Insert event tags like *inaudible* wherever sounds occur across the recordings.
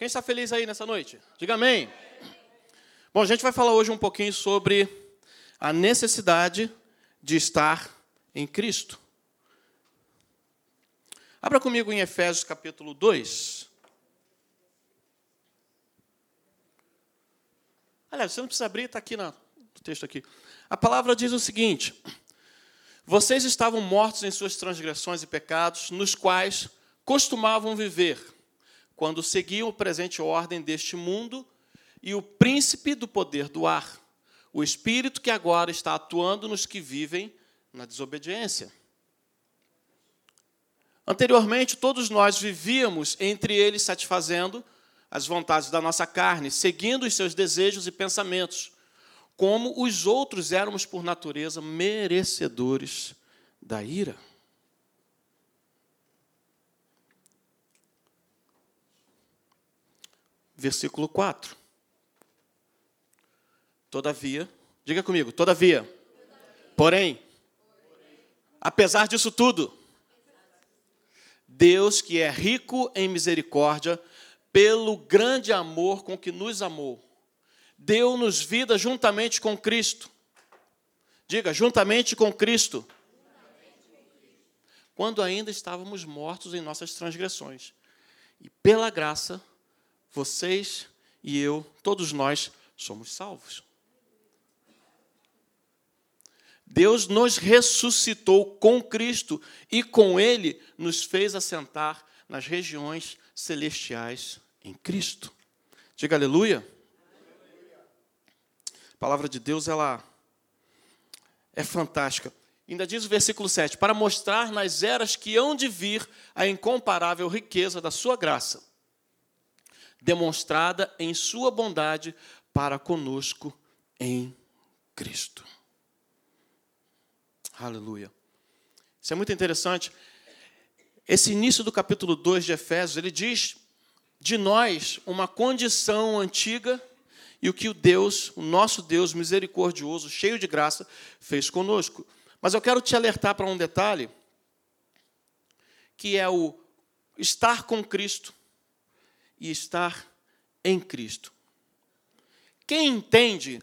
Quem está feliz aí nessa noite? Diga amém. Bom, a gente vai falar hoje um pouquinho sobre a necessidade de estar em Cristo. Abra comigo em Efésios capítulo 2. Aliás, você não precisa abrir, está aqui no texto aqui. A palavra diz o seguinte: Vocês estavam mortos em suas transgressões e pecados, nos quais costumavam viver, quando seguiam o presente ordem deste mundo e o príncipe do poder do ar, o espírito que agora está atuando nos que vivem na desobediência. Anteriormente, todos nós vivíamos entre eles satisfazendo as vontades da nossa carne, seguindo os seus desejos e pensamentos, como os outros éramos por natureza merecedores da ira. Versículo 4. Todavia, diga comigo, todavia, porém, apesar disso tudo, Deus, que é rico em misericórdia, pelo grande amor com que nos amou, deu-nos vida juntamente com Cristo. Diga, juntamente com Cristo. Quando ainda estávamos mortos em nossas transgressões. E pela graça, vocês e eu, todos nós, somos salvos. Deus nos ressuscitou com Cristo e com Ele nos fez assentar nas regiões celestiais em Cristo. Diga aleluia. A palavra de Deus ela é fantástica. Ainda diz o versículo 7: para mostrar nas eras que hão de vir a incomparável riqueza da sua graça, demonstrada em sua bondade para conosco em Cristo. Aleluia. Isso é muito interessante. Esse início do capítulo 2 de Efésios, ele diz de nós uma condição antiga e o que o Deus, o nosso Deus misericordioso, cheio de graça, fez conosco. Mas eu quero te alertar para um detalhe, que é o estar com Cristo e estar em Cristo. Quem entende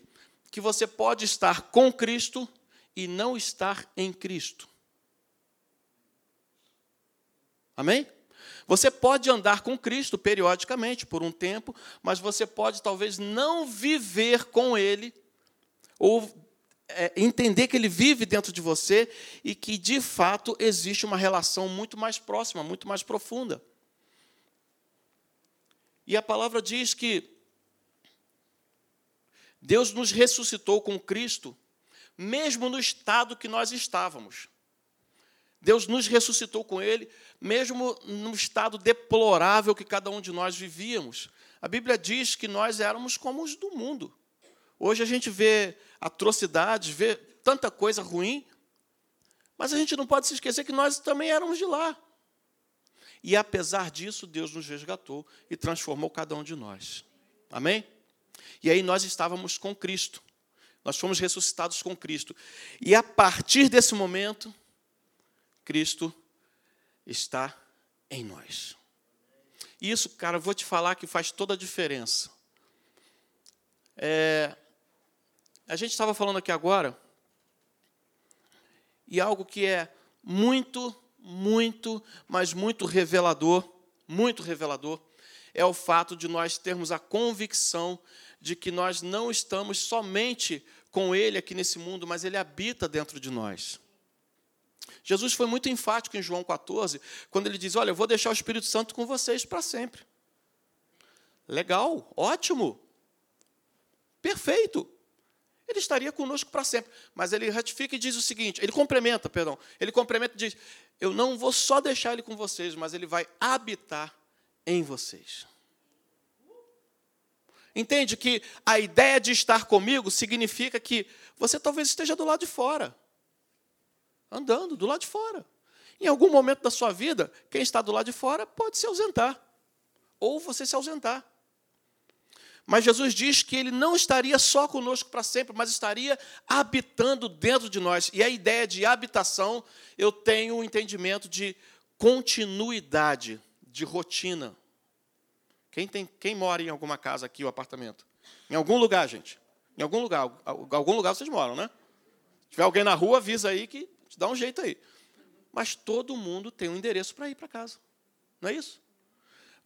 que você pode estar com Cristo e não estar em Cristo. Amém? Você pode andar com Cristo periodicamente, por um tempo, mas você pode talvez não viver com Ele, ou é, entender que Ele vive dentro de você e que, de fato, existe uma relação muito mais próxima, muito mais profunda. E a palavra diz que Deus nos ressuscitou com Cristo mesmo no estado que nós estávamos. Deus nos ressuscitou com Ele, mesmo no estado deplorável que cada um de nós vivíamos. A Bíblia diz que nós éramos como os do mundo. Hoje a gente vê atrocidades, vê tanta coisa ruim, mas a gente não pode se esquecer que nós também éramos de lá. E apesar disso, Deus nos resgatou e transformou cada um de nós. Amém? E aí nós estávamos com Cristo. Nós fomos ressuscitados com Cristo. E a partir desse momento, Cristo está em nós. Isso, cara, vou te falar que faz toda a diferença. É, a gente estava falando aqui agora, e algo que é muito, muito, mas muito revelador, muito revelador, é o fato de nós termos a convicção de que nós não estamos somente com Ele aqui nesse mundo, mas Ele habita dentro de nós. Jesus foi muito enfático em João 14, quando ele diz: Olha, eu vou deixar o Espírito Santo com vocês para sempre. Legal, ótimo, perfeito. Ele estaria conosco para sempre. Mas ele ratifica e diz o seguinte: ele complementa, perdão. Ele complementa e diz: Eu não vou só deixar ele com vocês, mas ele vai habitar em vocês. Entende que a ideia de estar comigo significa que você talvez esteja do lado de fora, andando do lado de fora. Em algum momento da sua vida, quem está do lado de fora pode se ausentar, ou você se ausentar. Mas Jesus diz que ele não estaria só conosco para sempre, mas estaria habitando dentro de nós. E a ideia de habitação, eu tenho o um entendimento de continuidade, de rotina Quem, tem, quem mora em alguma casa aqui, o apartamento? Em algum lugar, gente. Em algum lugar. Algum lugar vocês moram, né? Se tiver alguém na rua, avisa aí que dá um jeito aí. Mas todo mundo tem um endereço para ir para casa. Não é isso?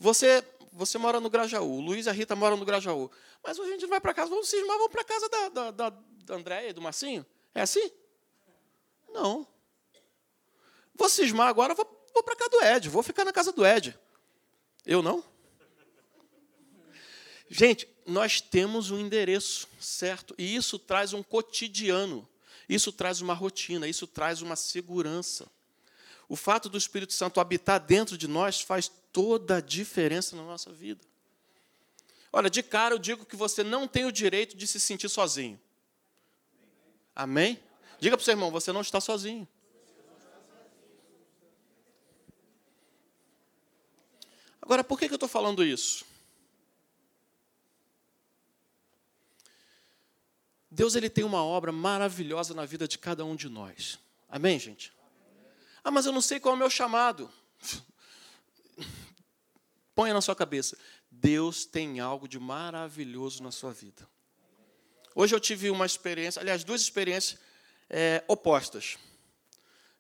Você, você mora no Grajaú, Luiz e a Rita moram no Grajaú. Mas a gente não vai para casa, vamos cismar, vamos para casa da, da, da, da Andréia e do Marcinho? É assim? Não. Vou cismar agora, vou, vou para casa do Ed, vou ficar na casa do Ed. Eu não? Gente, nós temos um endereço, certo? E isso traz um cotidiano, isso traz uma rotina, isso traz uma segurança. O fato do Espírito Santo habitar dentro de nós faz toda a diferença na nossa vida. Olha, de cara eu digo que você não tem o direito de se sentir sozinho. Amém? Diga para o seu irmão, você não está sozinho. Agora, por que eu estou falando isso? Deus ele tem uma obra maravilhosa na vida de cada um de nós. Amém, gente? Ah, mas eu não sei qual é o meu chamado. *laughs* Ponha na sua cabeça. Deus tem algo de maravilhoso na sua vida. Hoje eu tive uma experiência, aliás, duas experiências é, opostas.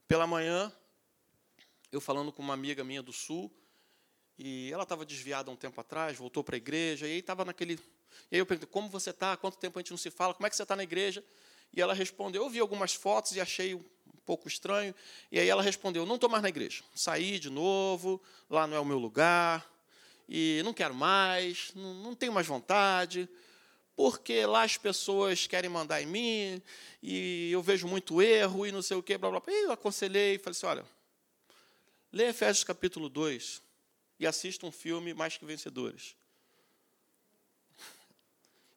Pela manhã, eu falando com uma amiga minha do Sul, e ela estava desviada um tempo atrás, voltou para a igreja, e aí estava naquele. E aí eu perguntei: como você está? Quanto tempo a gente não se fala? Como é que você está na igreja? E ela respondeu: eu vi algumas fotos e achei pouco estranho. E aí ela respondeu: não estou mais na igreja. Saí de novo, lá não é o meu lugar, e não quero mais, não, não tenho mais vontade, porque lá as pessoas querem mandar em mim, e eu vejo muito erro, e não sei o quê, blá, blá, blá. E eu aconselhei, falei assim: olha, lê Efésios capítulo 2 e assista um filme Mais que Vencedores.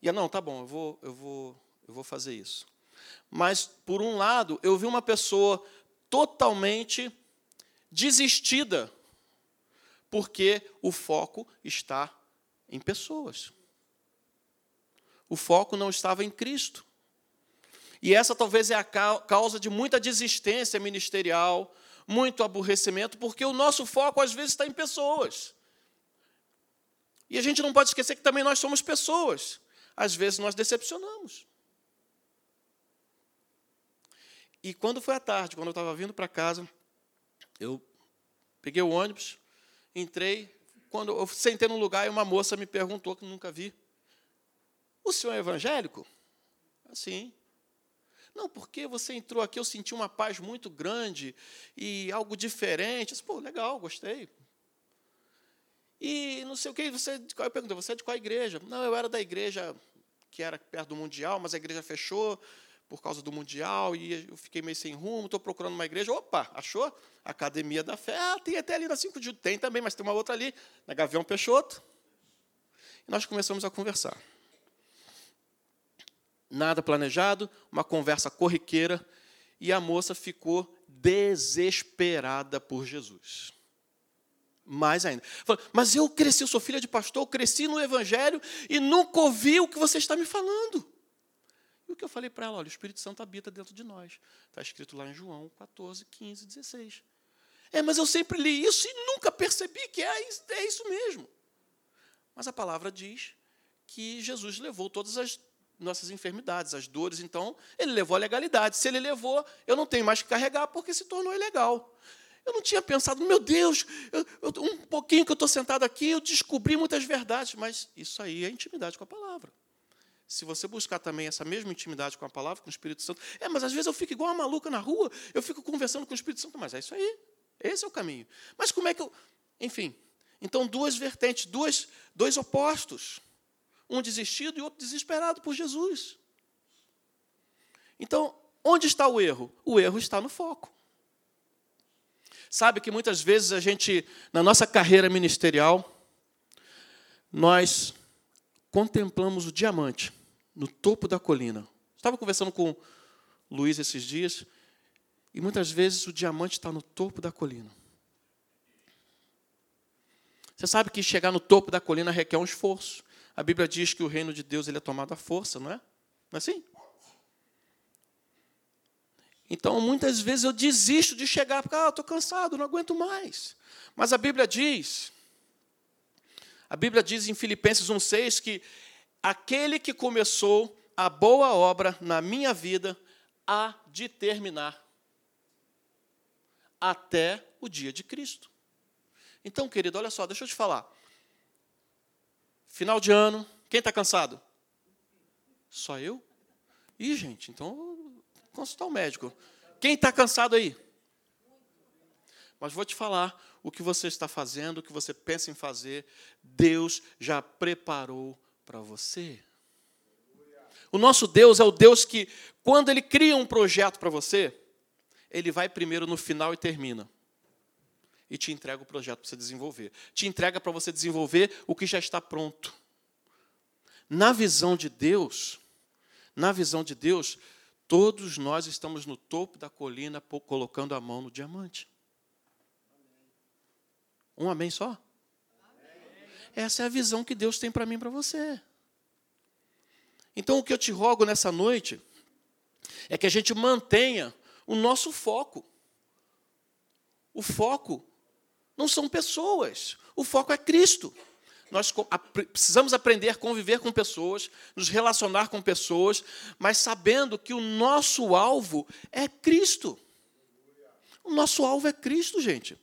E não, tá bom, eu vou, eu vou, eu vou fazer isso. Mas, por um lado, eu vi uma pessoa totalmente desistida porque o foco está em pessoas. O foco não estava em Cristo. E essa talvez é a causa de muita desistência ministerial, muito aborrecimento, porque o nosso foco às vezes está em pessoas. E a gente não pode esquecer que também nós somos pessoas. Às vezes nós decepcionamos. E quando foi à tarde, quando eu estava vindo para casa, eu peguei o ônibus, entrei, quando eu sentei num lugar e uma moça me perguntou, que nunca vi, o senhor é evangélico? Assim. Não, porque você entrou aqui, eu senti uma paz muito grande e algo diferente. Eu disse, Pô, legal, gostei. E não sei o que, você, eu perguntei, você é de qual igreja? Não, eu era da igreja que era perto do Mundial, mas a igreja fechou por causa do Mundial e eu fiquei meio sem rumo, estou procurando uma igreja. Opa, achou? Academia da Fé. Ah, tem até ali na 5 de Tem também, mas tem uma outra ali, na Gavião Peixoto. E nós começamos a conversar. Nada planejado, uma conversa corriqueira, e a moça ficou desesperada por Jesus. Mais ainda. Falou, mas eu cresci, eu sou filha de pastor, eu cresci no Evangelho e nunca ouvi o que você está me falando. O que eu falei para ela? Olha, o Espírito Santo habita dentro de nós. Está escrito lá em João 14, 15, 16. É, mas eu sempre li isso e nunca percebi que é isso, é isso mesmo. Mas a palavra diz que Jesus levou todas as nossas enfermidades, as dores, então ele levou a legalidade. Se ele levou, eu não tenho mais que carregar porque se tornou ilegal. Eu não tinha pensado, meu Deus, eu, eu, um pouquinho que eu estou sentado aqui, eu descobri muitas verdades, mas isso aí é intimidade com a palavra se você buscar também essa mesma intimidade com a palavra, com o Espírito Santo, é, mas às vezes eu fico igual uma maluca na rua, eu fico conversando com o Espírito Santo, mas é isso aí, esse é o caminho. Mas como é que eu. Enfim, então duas vertentes, duas, dois opostos. Um desistido e outro desesperado por Jesus. Então, onde está o erro? O erro está no foco. Sabe que muitas vezes a gente, na nossa carreira ministerial, nós contemplamos o diamante no topo da colina. Estava conversando com o Luiz esses dias, e muitas vezes o diamante está no topo da colina. Você sabe que chegar no topo da colina requer um esforço. A Bíblia diz que o reino de Deus ele é tomado à força, não é? Não é assim? Então, muitas vezes eu desisto de chegar, porque ah, estou cansado, não aguento mais. Mas a Bíblia diz A Bíblia diz em Filipenses 1,6 que aquele que começou a boa obra na minha vida há de terminar até o dia de Cristo. Então, querido, olha só, deixa eu te falar. Final de ano, quem está cansado? Só eu? Ih, gente, então consultar o médico. Quem está cansado aí? Mas vou te falar o que você está fazendo, o que você pensa em fazer, Deus já preparou para você. O nosso Deus é o Deus que, quando Ele cria um projeto para você, Ele vai primeiro no final e termina. E te entrega o projeto para você desenvolver. Te entrega para você desenvolver o que já está pronto. Na visão de Deus, na visão de Deus, todos nós estamos no topo da colina colocando a mão no diamante. Um amém só? Essa é a visão que Deus tem para mim e para você. Então, o que eu te rogo nessa noite é que a gente mantenha o nosso foco. O foco não são pessoas, o foco é Cristo. Nós precisamos aprender a conviver com pessoas, nos relacionar com pessoas, mas sabendo que o nosso alvo é Cristo. O nosso alvo é Cristo, gente.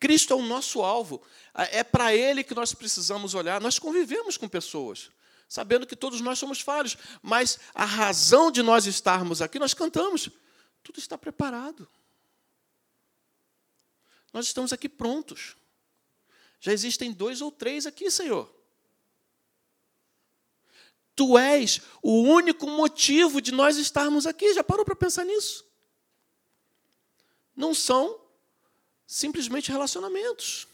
Cristo é o nosso alvo. É para Ele que nós precisamos olhar. Nós convivemos com pessoas sabendo que todos nós somos falhos, mas a razão de nós estarmos aqui, nós cantamos, tudo está preparado. Nós estamos aqui prontos. Já existem dois ou três aqui, Senhor. Tu és o único motivo de nós estarmos aqui. Já parou para pensar nisso? Não são simplesmente relacionamentos.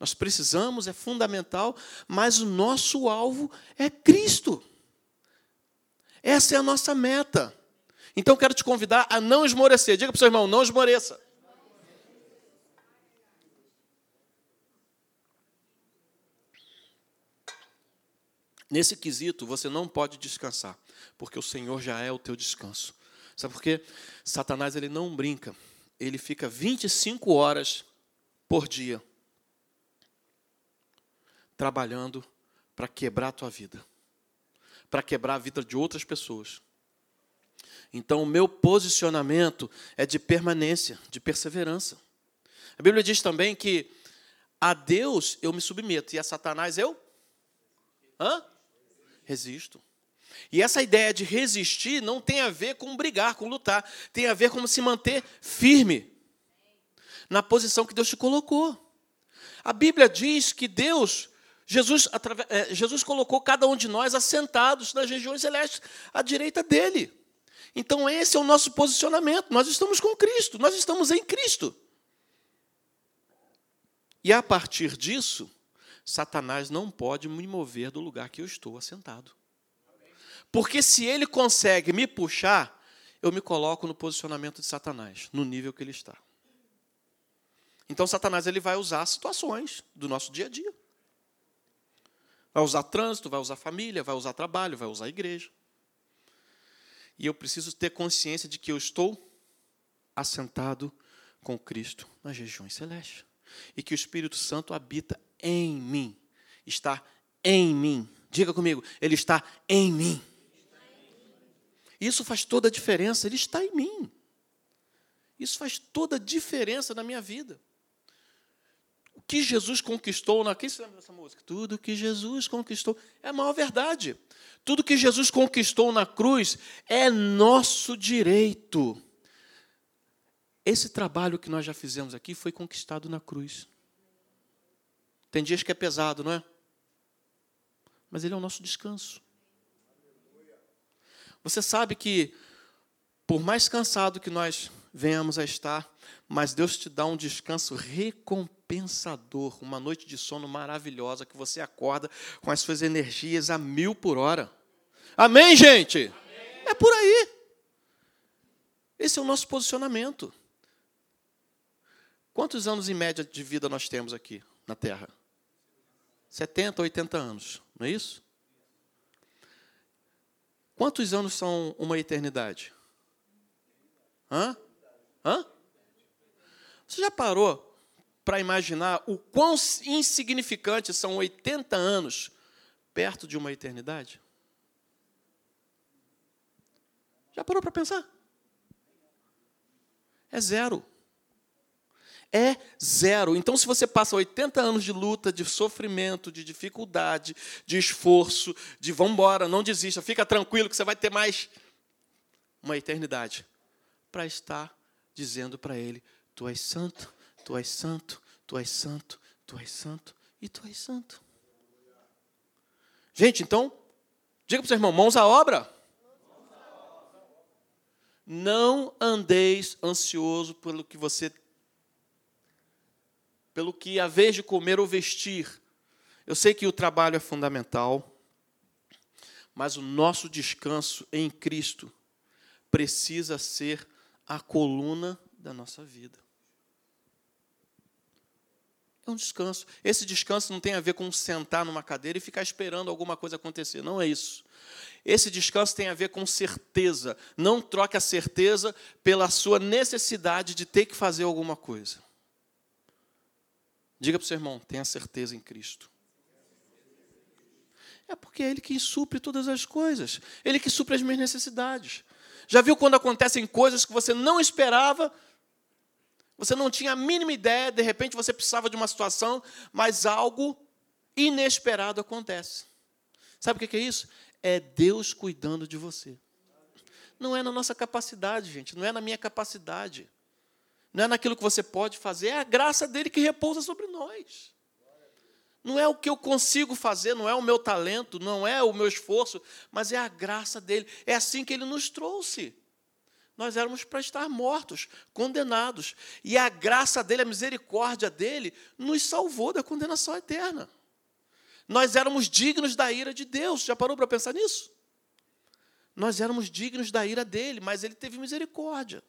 Nós precisamos, é fundamental, mas o nosso alvo é Cristo. Essa é a nossa meta. Então quero te convidar a não esmorecer. Diga para o seu irmão, não esmoreça. Nesse quesito, você não pode descansar, porque o Senhor já é o teu descanso. Sabe por quê? Satanás ele não brinca. Ele fica 25 horas por dia trabalhando para quebrar a tua vida, para quebrar a vida de outras pessoas. Então, o meu posicionamento é de permanência, de perseverança. A Bíblia diz também que a Deus eu me submeto e a Satanás eu Hã? resisto. E essa ideia de resistir não tem a ver com brigar, com lutar, tem a ver com se manter firme na posição que Deus te colocou. A Bíblia diz que Deus Jesus, é, Jesus colocou cada um de nós assentados nas regiões celestes, à direita dele. Então, esse é o nosso posicionamento. Nós estamos com Cristo, nós estamos em Cristo. E a partir disso, Satanás não pode me mover do lugar que eu estou assentado. Porque se ele consegue me puxar, eu me coloco no posicionamento de Satanás, no nível que ele está. Então, Satanás ele vai usar situações do nosso dia a dia. Vai usar trânsito, vai usar família, vai usar trabalho, vai usar igreja. E eu preciso ter consciência de que eu estou assentado com Cristo nas regiões celestes. E que o Espírito Santo habita em mim. Está em mim. Diga comigo, ele está em mim. Isso faz toda a diferença, ele está em mim. Isso faz toda a diferença na minha vida que Jesus conquistou na. Quem se lembra dessa música? Tudo que Jesus conquistou. É a maior verdade. Tudo que Jesus conquistou na cruz é nosso direito. Esse trabalho que nós já fizemos aqui foi conquistado na cruz. Tem dias que é pesado, não é? Mas ele é o nosso descanso. Você sabe que, por mais cansado que nós venhamos a estar, mas Deus te dá um descanso recompensador, uma noite de sono maravilhosa que você acorda com as suas energias a mil por hora. Amém, gente? Amém. É por aí. Esse é o nosso posicionamento. Quantos anos em média de vida nós temos aqui na Terra? 70, 80 anos, não é isso? Quantos anos são uma eternidade? Hã? Hã? Você já parou para imaginar o quão insignificantes são 80 anos perto de uma eternidade? Já parou para pensar? É zero. É zero. Então, se você passa 80 anos de luta, de sofrimento, de dificuldade, de esforço, de vamos embora, não desista, fica tranquilo que você vai ter mais uma eternidade para estar dizendo para ele: Tu és santo, tu és santo, tu és santo, tu és santo e tu és santo. Gente, então, diga para o seu irmão: mãos à obra. Não andeis ansioso pelo que você pelo que a vez de comer ou vestir. Eu sei que o trabalho é fundamental, mas o nosso descanso em Cristo precisa ser a coluna da nossa vida. É um descanso. Esse descanso não tem a ver com sentar numa cadeira e ficar esperando alguma coisa acontecer. Não é isso. Esse descanso tem a ver com certeza. Não troque a certeza pela sua necessidade de ter que fazer alguma coisa. Diga para o seu irmão: tenha certeza em Cristo. É porque é Ele que supre todas as coisas. Ele que supre as minhas necessidades. Já viu quando acontecem coisas que você não esperava? Você não tinha a mínima ideia, de repente você precisava de uma situação, mas algo inesperado acontece. Sabe o que é isso? É Deus cuidando de você. Não é na nossa capacidade, gente, não é na minha capacidade. Não é naquilo que você pode fazer, é a graça dele que repousa sobre nós. Não é o que eu consigo fazer, não é o meu talento, não é o meu esforço, mas é a graça dele. É assim que ele nos trouxe. Nós éramos para estar mortos, condenados. E a graça dele, a misericórdia dele, nos salvou da condenação eterna. Nós éramos dignos da ira de Deus. Já parou para pensar nisso? Nós éramos dignos da ira dele, mas ele teve misericórdia.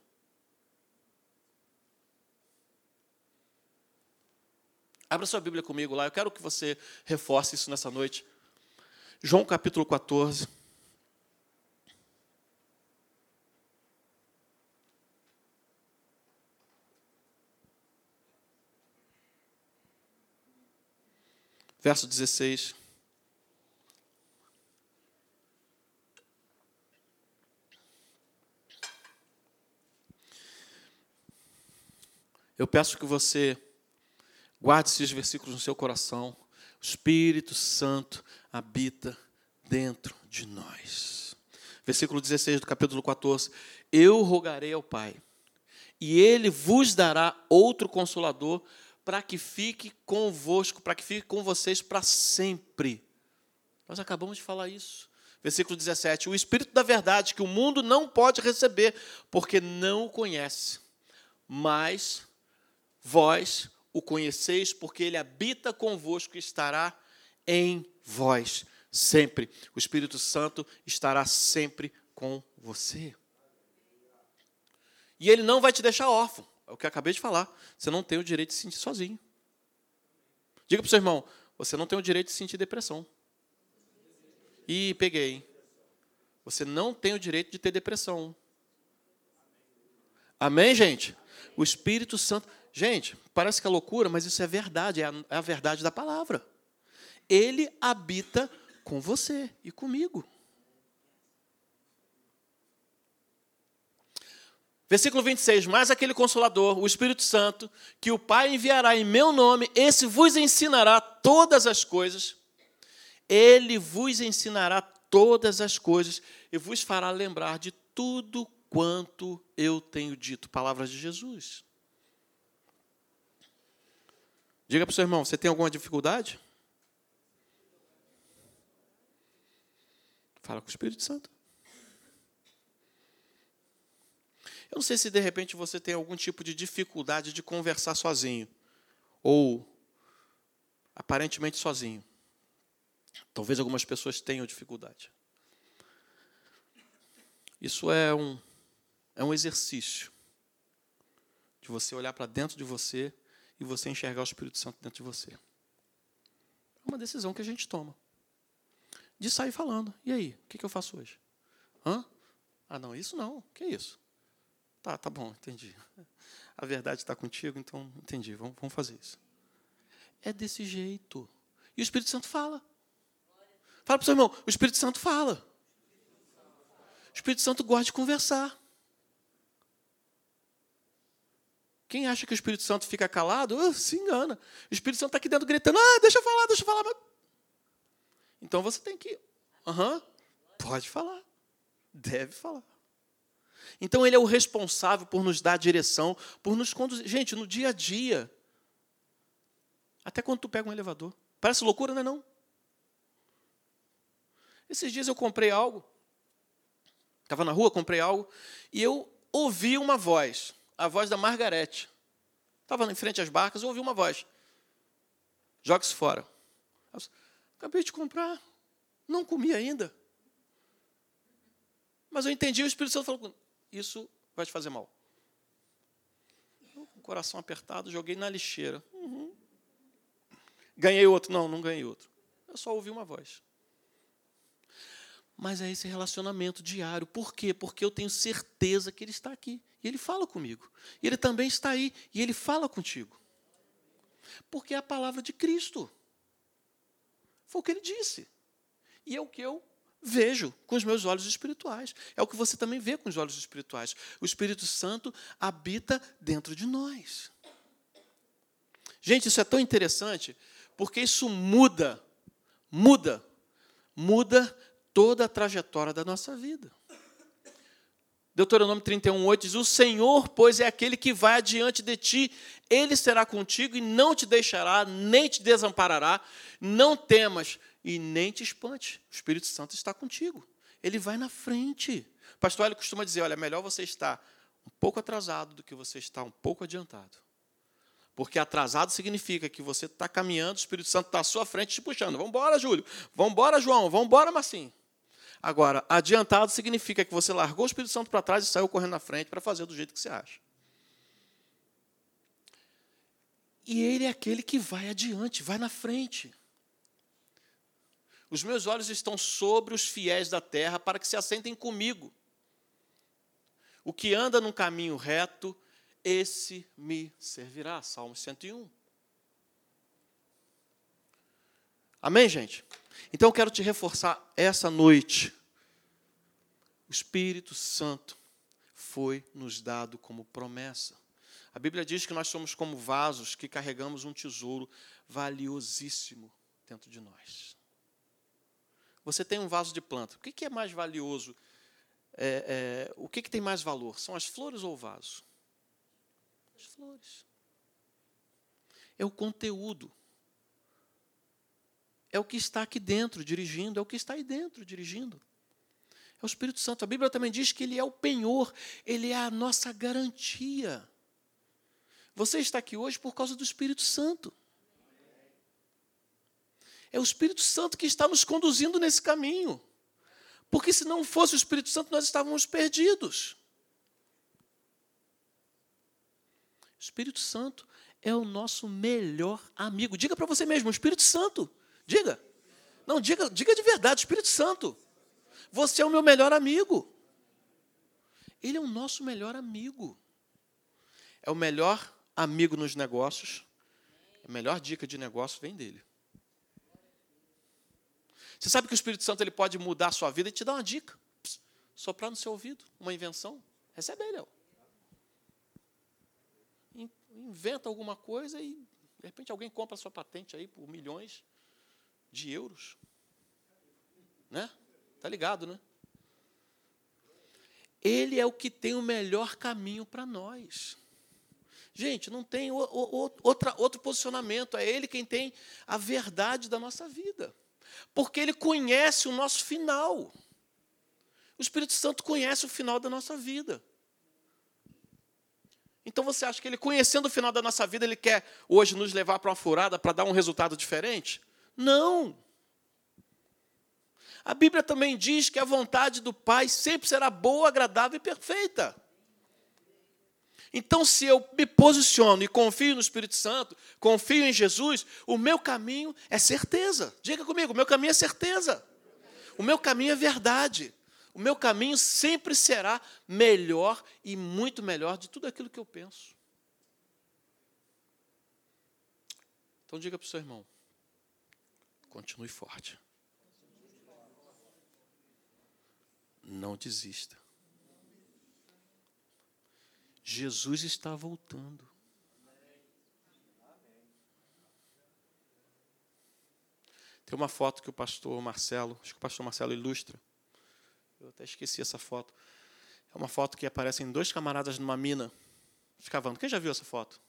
Abra sua Bíblia comigo lá, eu quero que você reforce isso nessa noite. João capítulo 14. Verso 16. Eu peço que você Guarde esses versículos no seu coração. O Espírito Santo habita dentro de nós. Versículo 16 do capítulo 14. Eu rogarei ao Pai, e ele vos dará outro consolador para que fique convosco, para que fique com vocês para sempre. Nós acabamos de falar isso. Versículo 17: O Espírito da Verdade, que o mundo não pode receber, porque não o conhece, mas vós o conheceis, porque ele habita convosco e estará em vós sempre. O Espírito Santo estará sempre com você. E ele não vai te deixar órfão. É o que eu acabei de falar. Você não tem o direito de se sentir sozinho. Diga para o seu irmão: você não tem o direito de sentir depressão. Ih, peguei. Você não tem o direito de ter depressão. Amém, gente? O Espírito Santo. Gente, parece que é loucura, mas isso é verdade, é a, é a verdade da palavra. Ele habita com você e comigo. Versículo 26, mas aquele consolador, o Espírito Santo, que o Pai enviará em meu nome, esse vos ensinará todas as coisas, ele vos ensinará todas as coisas e vos fará lembrar de tudo quanto eu tenho dito. Palavras de Jesus. Diga para o seu irmão: você tem alguma dificuldade? Fala com o Espírito Santo. Eu não sei se de repente você tem algum tipo de dificuldade de conversar sozinho, ou aparentemente sozinho. Talvez algumas pessoas tenham dificuldade. Isso é um, é um exercício de você olhar para dentro de você e você enxergar o Espírito Santo dentro de você. É uma decisão que a gente toma. De sair falando. E aí, o que, eu faço hoje? Hã? Ah, não, isso não. Que isso? Tá, tá bom, entendi. *laughs* a verdade está contigo, então entendi, vamos, vamos fazer isso. É desse jeito. E o Espírito Santo fala. Fala para o seu irmão, o Espírito Santo fala. O Espírito Santo gosta de conversar. Quem acha que o Espírito Santo fica calado, uh, se engana. O Espírito Santo está aqui dentro gritando, ah, deixa eu falar, deixa eu falar. Então você tem que, uhum, pode falar, deve falar. Então ele é o responsável por nos dar direção, por nos conduzir. Gente, no dia a dia, até quando tu pega um elevador, parece loucura, não é não? Esses dias eu comprei algo, estava na rua, comprei algo, e eu ouvi uma voz, a voz da Margarete. Estava em frente às barcas, ouvi uma voz. Joga-se fora. Acabei de comprar, não comi ainda. Mas eu entendi, o Espírito Santo falou, isso vai te fazer mal. Eu, com o coração apertado, joguei na lixeira. Uhum. Ganhei outro? Não, não ganhei outro. Eu só ouvi uma voz. Mas é esse relacionamento diário. Por quê? Porque eu tenho certeza que Ele está aqui. E Ele fala comigo. E Ele também está aí. E Ele fala contigo. Porque é a palavra de Cristo. Foi o que Ele disse. E é o que eu vejo com os meus olhos espirituais. É o que você também vê com os olhos espirituais. O Espírito Santo habita dentro de nós. Gente, isso é tão interessante, porque isso muda, muda, muda toda a trajetória da nossa vida. Deuteronômio 31, 8 diz: O Senhor, pois, é aquele que vai adiante de ti, ele será contigo e não te deixará, nem te desamparará. Não temas, e nem te espante. O Espírito Santo está contigo. Ele vai na frente. O pastor ele costuma dizer: olha, é melhor você estar um pouco atrasado do que você estar um pouco adiantado. Porque atrasado significa que você está caminhando, o Espírito Santo está à sua frente te puxando. Vamos embora, Júlio. Vamos embora, João. Vamos embora, Marcinho. Agora, adiantado significa que você largou o Espírito Santo para trás e saiu correndo na frente para fazer do jeito que você acha. E ele é aquele que vai adiante, vai na frente. Os meus olhos estão sobre os fiéis da terra para que se assentem comigo. O que anda num caminho reto, esse me servirá. Salmo 101. Amém, gente? Então eu quero te reforçar essa noite. O Espírito Santo foi nos dado como promessa. A Bíblia diz que nós somos como vasos que carregamos um tesouro valiosíssimo dentro de nós. Você tem um vaso de planta. O que é mais valioso? É, é, o que, que tem mais valor? São as flores ou o vaso? As flores. É o conteúdo. É o que está aqui dentro dirigindo, é o que está aí dentro dirigindo. É o Espírito Santo. A Bíblia também diz que ele é o penhor, ele é a nossa garantia. Você está aqui hoje por causa do Espírito Santo. É o Espírito Santo que está nos conduzindo nesse caminho. Porque se não fosse o Espírito Santo, nós estávamos perdidos. O Espírito Santo é o nosso melhor amigo. Diga para você mesmo, o Espírito Santo. Diga. Não, diga, diga de verdade, Espírito Santo. Você é o meu melhor amigo. Ele é o nosso melhor amigo. É o melhor amigo nos negócios. A melhor dica de negócio vem dele. Você sabe que o Espírito Santo ele pode mudar a sua vida e te dar uma dica. Pss, soprar no seu ouvido, uma invenção. Recebe ele. Ó. Inventa alguma coisa e, de repente, alguém compra a sua patente aí por milhões de euros. Né? Tá ligado, né? Ele é o que tem o melhor caminho para nós. Gente, não tem outra, outro posicionamento. É Ele quem tem a verdade da nossa vida porque ele conhece o nosso final. O Espírito Santo conhece o final da nossa vida. Então você acha que ele, conhecendo o final da nossa vida, ele quer hoje nos levar para uma furada para dar um resultado diferente? Não. A Bíblia também diz que a vontade do Pai sempre será boa, agradável e perfeita. Então, se eu me posiciono e confio no Espírito Santo, confio em Jesus, o meu caminho é certeza. Diga comigo, o meu caminho é certeza. O meu caminho é verdade. O meu caminho sempre será melhor e muito melhor de tudo aquilo que eu penso. Então, diga para o seu irmão: continue forte. Não desista. Jesus está voltando. Tem uma foto que o pastor Marcelo, acho que o pastor Marcelo ilustra. Eu até esqueci essa foto. É uma foto que aparecem dois camaradas numa mina, escavando. Quem já viu essa foto?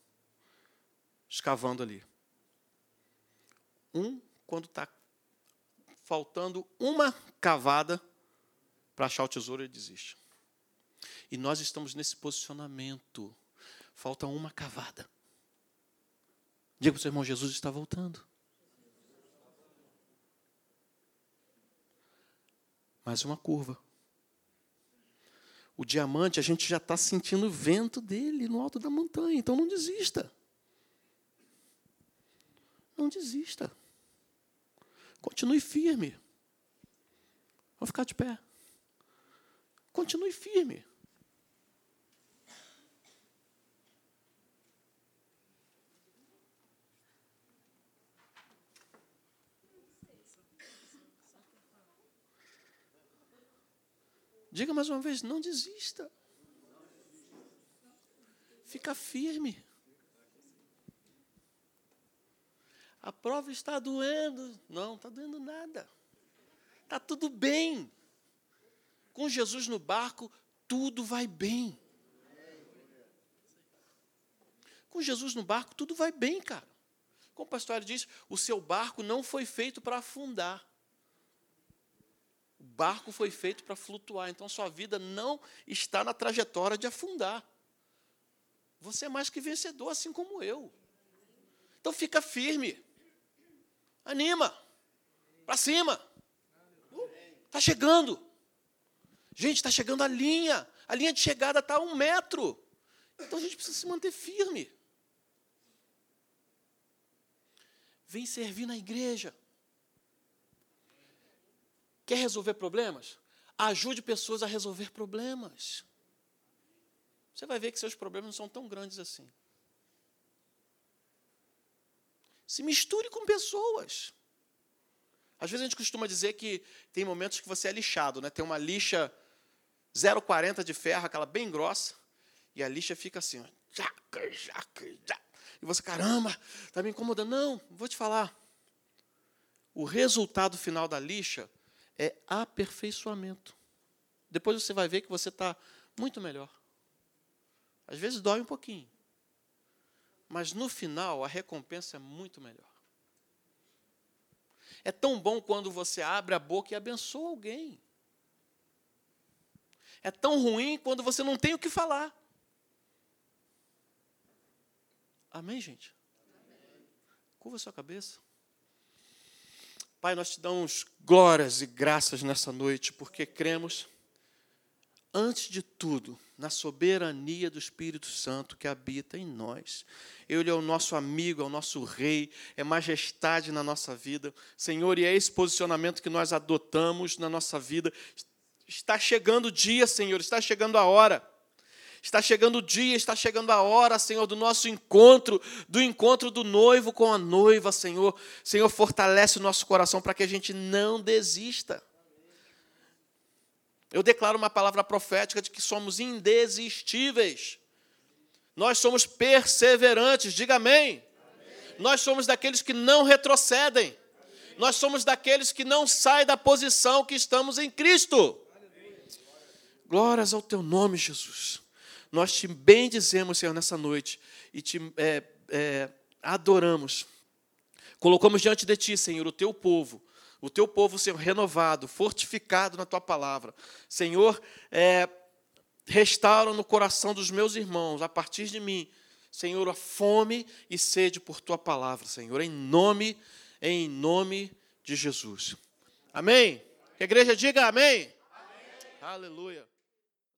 Escavando ali. Um, quando está faltando uma cavada para achar o tesouro, ele desiste. E nós estamos nesse posicionamento. Falta uma cavada. Diga para o seu irmão: Jesus está voltando. Mais uma curva. O diamante, a gente já está sentindo o vento dele no alto da montanha. Então não desista. Não desista. Continue firme. Vamos ficar de pé. Continue firme. Diga mais uma vez, não desista. Fica firme. A prova está doendo. Não, está doendo nada. Está tudo bem. Com Jesus no barco, tudo vai bem. Com Jesus no barco, tudo vai bem, cara. Como o pastor diz, o seu barco não foi feito para afundar. O barco foi feito para flutuar, então sua vida não está na trajetória de afundar. Você é mais que vencedor, assim como eu. Então fica firme. Anima. Para cima. Está chegando. Gente, está chegando a linha. A linha de chegada está a um metro. Então a gente precisa se manter firme. Vem servir na igreja. Quer resolver problemas? Ajude pessoas a resolver problemas. Você vai ver que seus problemas não são tão grandes assim. Se misture com pessoas. Às vezes a gente costuma dizer que tem momentos que você é lixado, né? Tem uma lixa 0,40 de ferro, aquela bem grossa, e a lixa fica assim, ó, jaca, jaca, jaca. E você, caramba, está me incomodando. Não, vou te falar. O resultado final da lixa é aperfeiçoamento. Depois você vai ver que você está muito melhor. Às vezes dói um pouquinho. Mas no final a recompensa é muito melhor. É tão bom quando você abre a boca e abençoa alguém. É tão ruim quando você não tem o que falar. Amém, gente? Curva sua cabeça. Pai, nós te damos glórias e graças nessa noite, porque cremos, antes de tudo, na soberania do Espírito Santo que habita em nós. Ele é o nosso amigo, é o nosso rei, é majestade na nossa vida. Senhor, e é esse posicionamento que nós adotamos na nossa vida. Está chegando o dia, Senhor, está chegando a hora Está chegando o dia, está chegando a hora, Senhor, do nosso encontro, do encontro do noivo com a noiva, Senhor. Senhor, fortalece o nosso coração para que a gente não desista. Eu declaro uma palavra profética de que somos indesistíveis. Nós somos perseverantes, diga amém. amém. Nós somos daqueles que não retrocedem. Nós somos daqueles que não saem da posição que estamos em Cristo. Glórias ao teu nome, Jesus. Nós te bendizemos, Senhor, nessa noite e te é, é, adoramos. Colocamos diante de Ti, Senhor, o Teu povo, o Teu povo, Senhor, renovado, fortificado na Tua palavra. Senhor, é, restaura no coração dos meus irmãos, a partir de mim, Senhor, a fome e sede por Tua palavra, Senhor, em nome, em nome de Jesus. Amém? Que a igreja diga amém. amém. Aleluia.